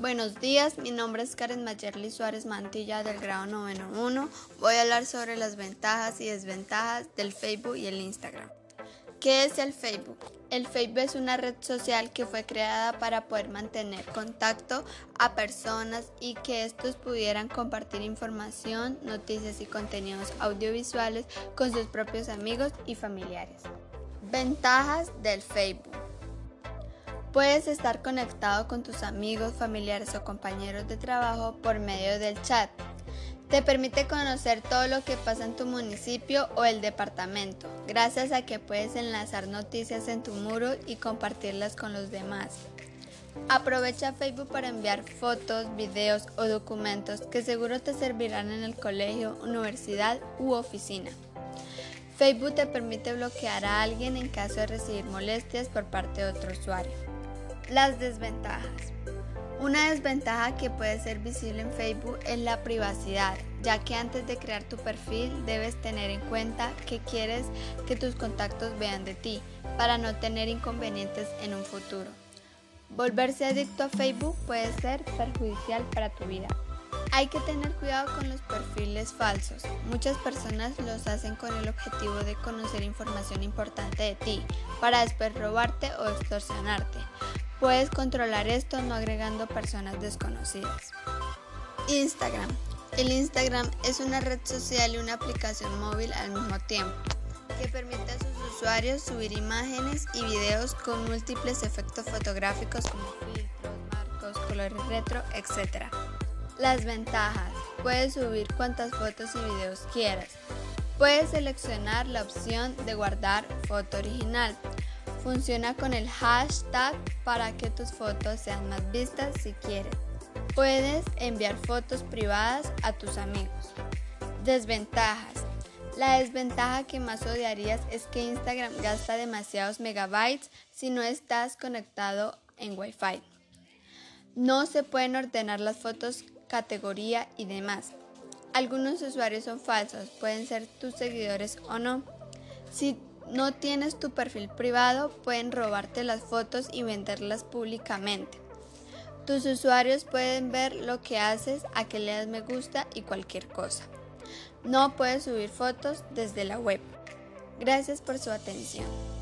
Buenos días, mi nombre es Karen Mayerly Suárez Mantilla del grado noveno 1. Voy a hablar sobre las ventajas y desventajas del Facebook y el Instagram. ¿Qué es el Facebook? El Facebook es una red social que fue creada para poder mantener contacto a personas y que estos pudieran compartir información, noticias y contenidos audiovisuales con sus propios amigos y familiares. Ventajas del Facebook. Puedes estar conectado con tus amigos, familiares o compañeros de trabajo por medio del chat. Te permite conocer todo lo que pasa en tu municipio o el departamento, gracias a que puedes enlazar noticias en tu muro y compartirlas con los demás. Aprovecha Facebook para enviar fotos, videos o documentos que seguro te servirán en el colegio, universidad u oficina. Facebook te permite bloquear a alguien en caso de recibir molestias por parte de otro usuario. Las desventajas. Una desventaja que puede ser visible en Facebook es la privacidad, ya que antes de crear tu perfil debes tener en cuenta que quieres que tus contactos vean de ti para no tener inconvenientes en un futuro. Volverse adicto a Facebook puede ser perjudicial para tu vida. Hay que tener cuidado con los perfiles falsos. Muchas personas los hacen con el objetivo de conocer información importante de ti, para después robarte o extorsionarte. Puedes controlar esto no agregando personas desconocidas. Instagram. El Instagram es una red social y una aplicación móvil al mismo tiempo que permite a sus usuarios subir imágenes y videos con múltiples efectos fotográficos como filtros, marcos, colores retro, etc. Las ventajas. Puedes subir cuantas fotos y videos quieras. Puedes seleccionar la opción de guardar foto original Funciona con el hashtag para que tus fotos sean más vistas si quieres. Puedes enviar fotos privadas a tus amigos. Desventajas. La desventaja que más odiarías es que Instagram gasta demasiados megabytes si no estás conectado en Wi-Fi. No se pueden ordenar las fotos, categoría y demás. Algunos usuarios son falsos, pueden ser tus seguidores o no. Si no tienes tu perfil privado, pueden robarte las fotos y venderlas públicamente. Tus usuarios pueden ver lo que haces, a qué le das me gusta y cualquier cosa. No puedes subir fotos desde la web. Gracias por su atención.